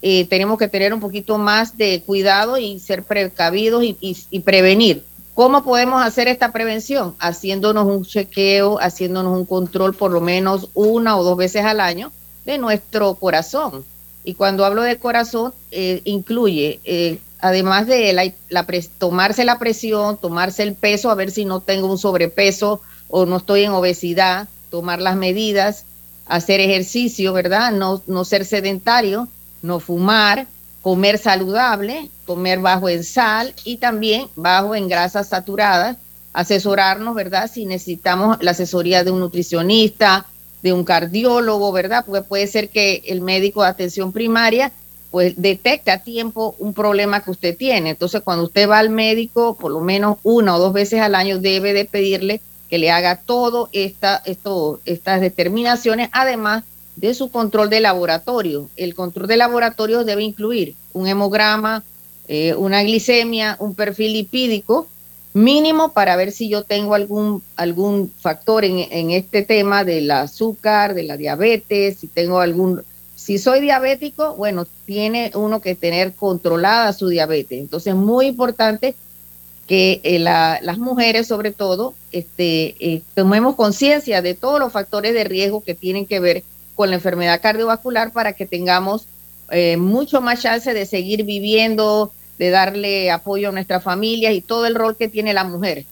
eh, tenemos que tener un poquito más de cuidado y ser precavidos y prevenir. ¿Cómo podemos hacer esta prevención? Haciéndonos un chequeo, haciéndonos un control por lo menos una o dos veces al año de nuestro corazón. Y cuando hablo de corazón, eh, incluye, eh, además de la, tomarse la presión, tomarse el peso, a ver si no tengo un sobrepeso o no estoy en obesidad, tomar las medidas, hacer ejercicio, ¿verdad? No, no ser sedentario, no fumar, comer saludable, comer bajo en sal y también bajo en grasas saturadas, asesorarnos, ¿verdad? Si necesitamos la asesoría de un nutricionista, de un cardiólogo, ¿verdad? Porque puede ser que el médico de atención primaria pues detecte a tiempo un problema que usted tiene. Entonces, cuando usted va al médico, por lo menos una o dos veces al año debe de pedirle que le haga todo esta, estas determinaciones, además de su control de laboratorio. El control de laboratorio debe incluir un hemograma, eh, una glicemia, un perfil lipídico mínimo para ver si yo tengo algún, algún factor en, en este tema del azúcar, de la diabetes, si tengo algún... Si soy diabético, bueno, tiene uno que tener controlada su diabetes. Entonces, muy importante que eh, las mujeres, sobre todo, este, eh, tomemos conciencia de todos los factores de riesgo que tienen que ver con la enfermedad cardiovascular para que tengamos eh, mucho más chance de seguir viviendo, de darle apoyo a nuestras familias y todo el rol que tiene la mujer.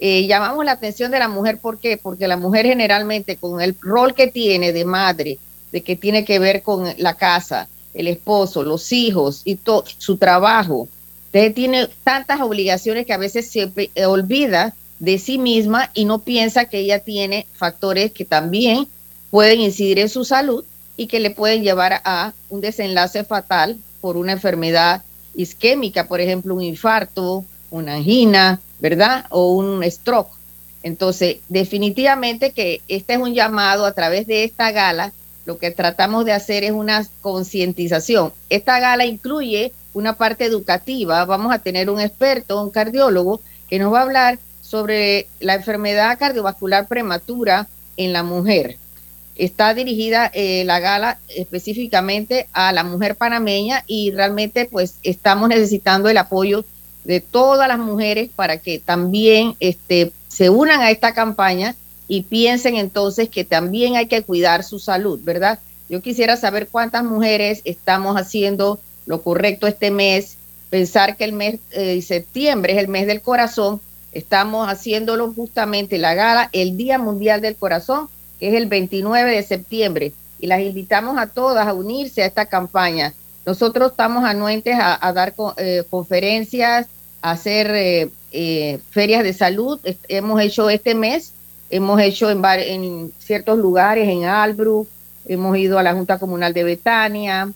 Eh, llamamos la atención de la mujer, ¿por qué? Porque la mujer generalmente con el rol que tiene de madre, de que tiene que ver con la casa, el esposo, los hijos y todo su trabajo, tiene tantas obligaciones que a veces se olvida de sí misma y no piensa que ella tiene factores que también pueden incidir en su salud y que le pueden llevar a un desenlace fatal por una enfermedad isquémica, por ejemplo, un infarto, una angina, ¿verdad? O un stroke. Entonces, definitivamente que este es un llamado a través de esta gala. Lo que tratamos de hacer es una concientización. Esta gala incluye una parte educativa. Vamos a tener un experto, un cardiólogo, que nos va a hablar sobre la enfermedad cardiovascular prematura en la mujer. Está dirigida eh, la gala específicamente a la mujer panameña y realmente pues estamos necesitando el apoyo de todas las mujeres para que también este, se unan a esta campaña y piensen entonces que también hay que cuidar su salud, ¿verdad? Yo quisiera saber cuántas mujeres estamos haciendo lo correcto este mes, pensar que el mes de septiembre es el mes del corazón Estamos haciéndolo justamente la gala el Día Mundial del Corazón, que es el 29 de septiembre, y las invitamos a todas a unirse a esta campaña. Nosotros estamos anuentes a, dar eh, conferencias, a hacer eh, eh, ferias de salud. hemos hecho este mes, hemos hecho en, en ciertos lugares, en Albrook, hemos ido a la Junta Comunal de Betania,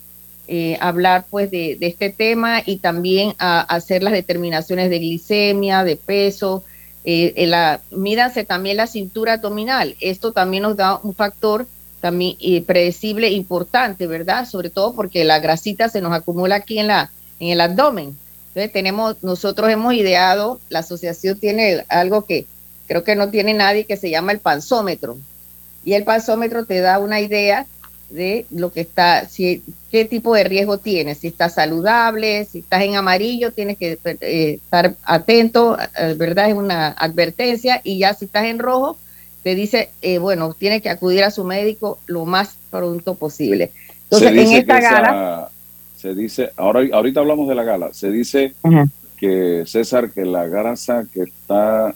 eh, hablar pues de, este tema y también a, hacer las determinaciones de glicemia, de peso. Eh, la, mídanse también la cintura abdominal. Esto también nos da un factor también eh, predecible importante, ¿verdad? Sobre todo porque la grasita se nos acumula aquí en la en el abdomen. Entonces tenemos, nosotros hemos ideado, la asociación tiene algo que creo que no tiene nadie que se llama el panzómetro. Y el panzómetro te da una idea de lo que está, si, qué tipo de riesgo tienes, si estás saludable, si estás en amarillo, tienes que eh, estar atento, eh, ¿verdad? Es una advertencia y ya si estás en rojo, te dice, eh, bueno, tienes que acudir a su médico lo más pronto posible. Entonces, en esta gala... se dice, ahora, ahorita hablamos de la gala, se dice que César, que la grasa que está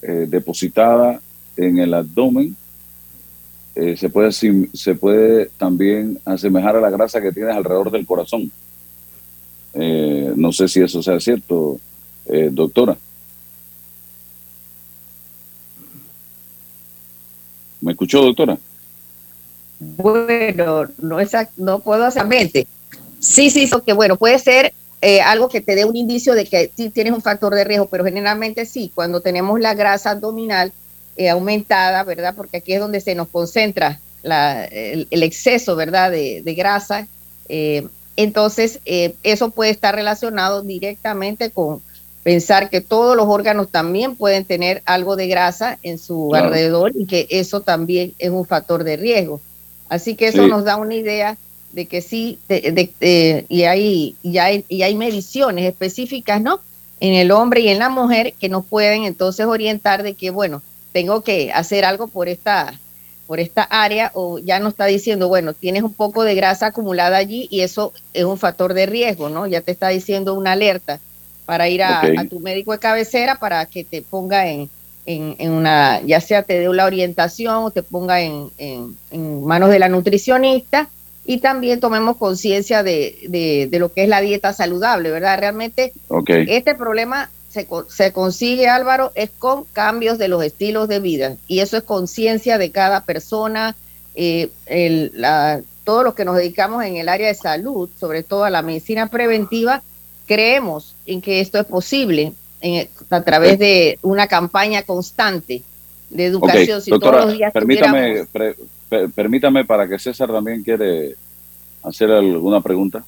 depositada en el abdomen, eh, se, puede, se puede también asemejar a la grasa que tienes alrededor del corazón. Eh, no sé si eso sea cierto, eh, doctora. ¿Me escuchó, doctora? Bueno, no, es, no puedo hacer mente. Sí, sí, que bueno, puede ser algo que te dé un indicio de que sí tienes un factor de riesgo, pero generalmente sí, cuando tenemos la grasa abdominal, eh, aumentada, ¿verdad? Porque aquí es donde se nos concentra el, exceso, ¿verdad? De, grasa. Eh, entonces, eh, eso puede estar relacionado directamente con pensar que todos los órganos también pueden tener algo de grasa en su alrededor y que eso también es un factor de riesgo. Así que eso nos da una idea de que sí, y, hay, y, hay, y hay mediciones específicas, ¿no? En el hombre y en la mujer que nos pueden entonces orientar de que, bueno, tengo que hacer algo por esta, por esta área o ya no está diciendo, bueno, tienes un poco de grasa acumulada allí y eso es un factor de riesgo, ¿no? Ya te está diciendo una alerta para ir a, tu médico de cabecera para que te ponga en, en, una, ya sea te dé la orientación o te ponga en, en manos de la nutricionista y también tomemos conciencia de, de, lo que es la dieta saludable, ¿verdad? Realmente este problema se, consigue, Álvaro, es con cambios de los estilos de vida. Y eso es conciencia de cada persona. Eh, el, la, todos los que nos dedicamos en el área de salud, sobre todo a la medicina preventiva, creemos en que esto es posible a través de una campaña constante de educación. si todos los días permítame, permítame para que César también quiere hacer alguna pregunta.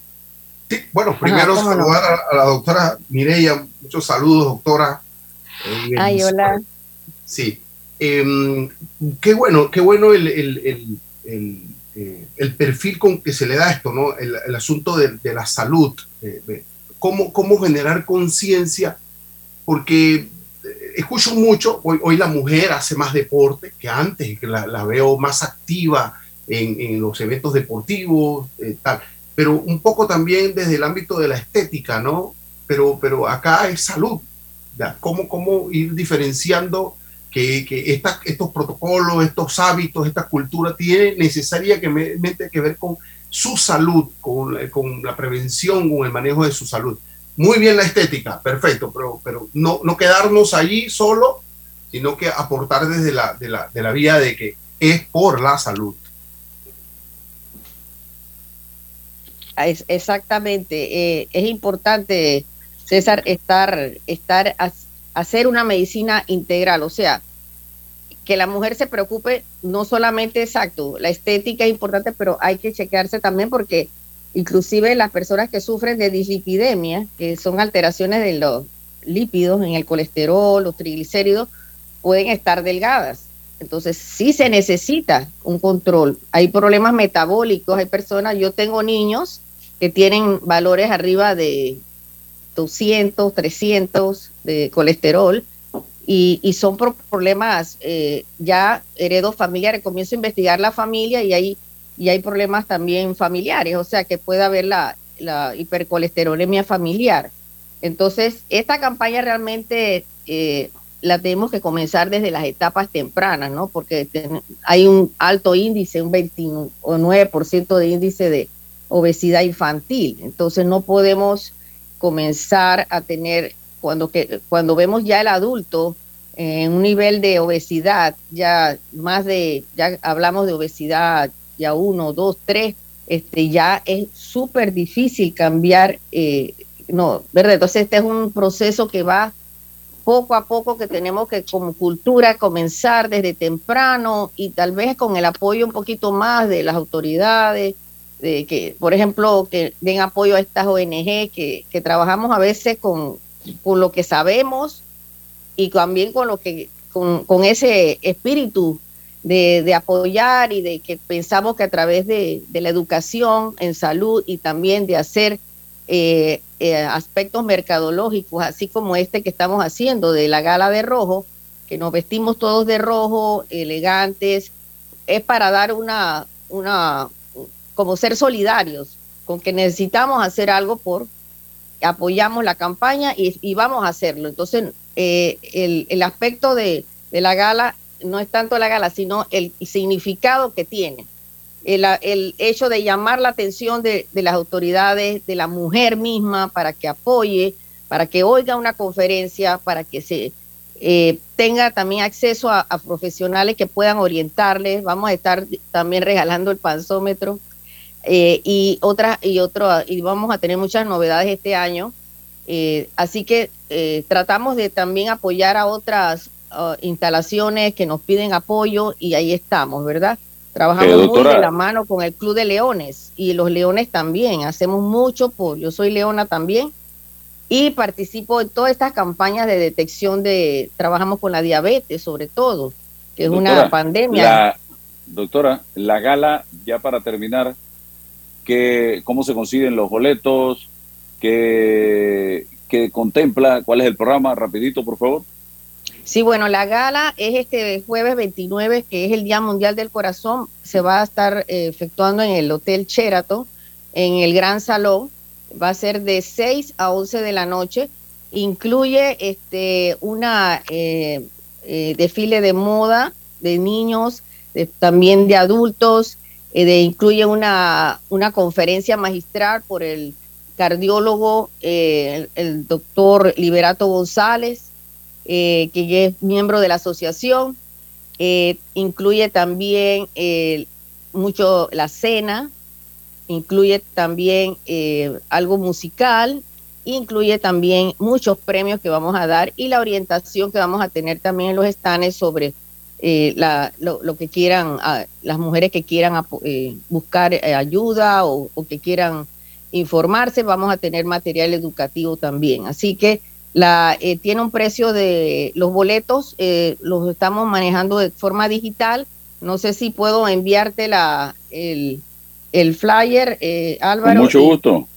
Sí, bueno, primero saludar a, la doctora Mireya. Muchos saludos, doctora. Eh, Ay, hola. Sí. Em, qué bueno, qué bueno el, el, el, eh, el, perfil con que se le da esto, ¿no? El, asunto de, de, la salud. Eh, cómo, cómo generar conciencia, porque escucho mucho, hoy, hoy la mujer hace más deporte que antes, que la, la veo más activa en, en los eventos deportivos, tal pero un poco también desde el ámbito de la estética, ¿no? Pero, pero acá es salud, ¿ya? ¿Cómo, cómo ir diferenciando que, que estos protocolos, estos hábitos, esta cultura tiene necesariamente que ver con su salud, con, con, la prevención, con el manejo de su salud. Muy bien la estética, perfecto, pero, pero no, no quedarnos allí solo, sino que aportar desde la, de la, de la vía de que es por la salud. Exactamente. Eh, es importante, César, estar, estar, hacer una medicina integral, o sea, que la mujer se preocupe no solamente exacto, la estética es importante, pero hay que chequearse también porque inclusive las personas que sufren de dislipidemia, que son alteraciones de los lípidos en el colesterol, los triglicéridos, pueden estar delgadas. Entonces, sí se necesita un control. Hay problemas metabólicos, hay personas, yo tengo niños que tienen valores arriba de 200, 300 de colesterol y, son problemas eh, ya heredos familiares. Comienzo a investigar la familia y hay, y hay problemas también familiares, o sea que puede haber la, la hipercolesterolemia familiar. Entonces, esta campaña realmente eh, la tenemos que comenzar desde las etapas tempranas, ¿no? Porque hay un alto índice, un 29% de índice de obesidad infantil. Entonces, no podemos comenzar a tener, cuando, que, cuando vemos ya el adulto en un nivel de obesidad, ya más de, ya hablamos de obesidad ya uno, dos, tres, este, ya es súper difícil cambiar, eh, no, ¿verdad? Entonces este es un proceso que va poco a poco que tenemos que como cultura comenzar desde temprano y tal vez con el apoyo un poquito más de las autoridades, de que, por ejemplo, que den apoyo a estas ONG que, trabajamos a veces con, con lo que sabemos y también con lo que con, con ese espíritu de, de, apoyar y de que pensamos que a través de, de la educación en salud y también de hacer eh, eh, aspectos mercadológicos, así como este que estamos haciendo de la gala de rojo, que nos vestimos todos de rojo, elegantes, es para dar una, una, como ser solidarios, con que necesitamos hacer algo por, apoyamos la campaña y, vamos a hacerlo. Entonces, eh, el, el, aspecto de, de la gala no es tanto la gala, sino el significado que tiene el, el, hecho de llamar la atención de, las autoridades, de la mujer misma, para que apoye, para que oiga una conferencia, para que se eh, tenga también acceso a, a, profesionales que puedan orientarles. Vamos a estar también regalando el panzómetro eh, y otras y otro y vamos a tener muchas novedades este año. Eh, así que eh, tratamos de también apoyar a otras uh, instalaciones que nos piden apoyo y ahí estamos, ¿verdad? Trabajamos eh, muy de la mano con el Club de Leones y los Leones también. Hacemos mucho por, yo soy leona también y participo en todas estas campañas de detección de, trabajamos con la diabetes sobre todo, que es doctora, una pandemia. La, doctora, la gala, ya para terminar, que, ¿cómo se consiguen los boletos? ¿Qué, ¿Qué contempla? ¿Cuál es el programa? Rapidito, por favor. Sí, bueno, la gala es este jueves 29, que es el Día Mundial del Corazón. Se va a estar eh, efectuando en el Hotel Sheraton, en el Gran Salón. Va a ser de 6 a 11 de la noche. Incluye este una eh, eh, desfile de moda de niños, de, también de adultos. De, incluye una, una conferencia magistral por el cardiólogo, el doctor Liberato González eh, que es miembro de la asociación. Eh, incluye también eh, mucho la cena, incluye también eh, algo musical, incluye también muchos premios que vamos a dar y la orientación que vamos a tener también en los estanes sobre la, lo, que quieran, uh, las mujeres que quieran buscar ayuda o que quieran informarse, vamos a tener material educativo también. Así que la, eh, tiene un precio de los boletos, eh, los estamos manejando de forma digital. No sé si puedo enviarte la, el, el flyer, eh, Álvaro. Con mucho gusto.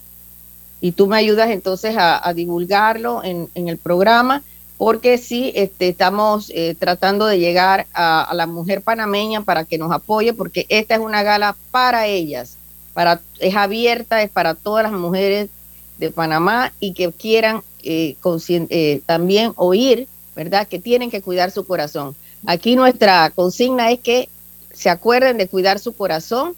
Y, y tú me ayudas entonces a, a divulgarlo en, en, el programa, porque sí este, estamos eh, tratando de llegar a, a, la mujer panameña para que nos apoye, porque esta es una gala para ellas, para, es abierta, es para todas las mujeres de Panamá y que quieran eh, eh, también oír, ¿verdad? Que tienen que cuidar su corazón. Aquí nuestra consigna es que se acuerden de cuidar su corazón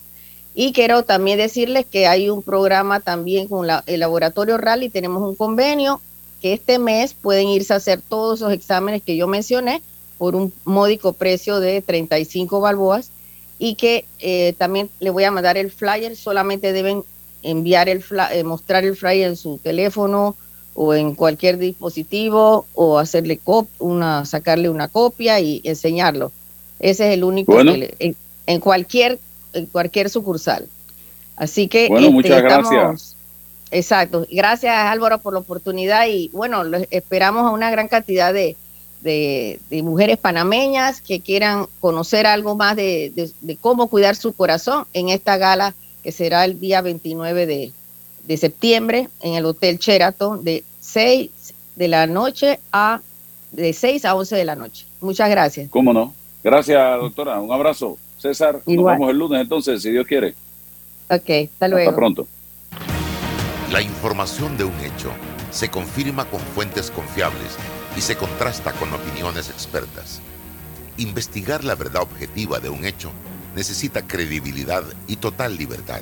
y quiero también decirles que hay un programa también con el laboratorio Rally, tenemos un convenio que este mes pueden irse a hacer todos esos exámenes que yo mencioné por un módico precio de 35 balboas y que eh, también le voy a mandar el flyer, solamente deben enviar el eh, mostrar el flyer en su teléfono o en cualquier dispositivo o hacerle cop una sacarle una copia y enseñarlo. Ese es el único bueno. que le, en, en, cualquier en cualquier sucursal. Así que bueno, este, muchas estamos, gracias. Exacto. Gracias Álvaro por la oportunidad y bueno, esperamos a una gran cantidad de, de, de, mujeres panameñas que quieran conocer algo más de, de, de, cómo cuidar su corazón en esta gala que será el día 29 de, de septiembre en el Hotel Sheraton de 6 de la noche a de 6 a 11 de la noche. Muchas gracias. ¿Cómo no? Gracias, doctora. Un abrazo. César, Igual. nos vemos el lunes entonces, si Dios quiere. Ok, hasta luego. Hasta pronto. La información de un hecho se confirma con fuentes confiables y se contrasta con opiniones expertas. Investigar la verdad objetiva de un hecho necesita credibilidad y total libertad.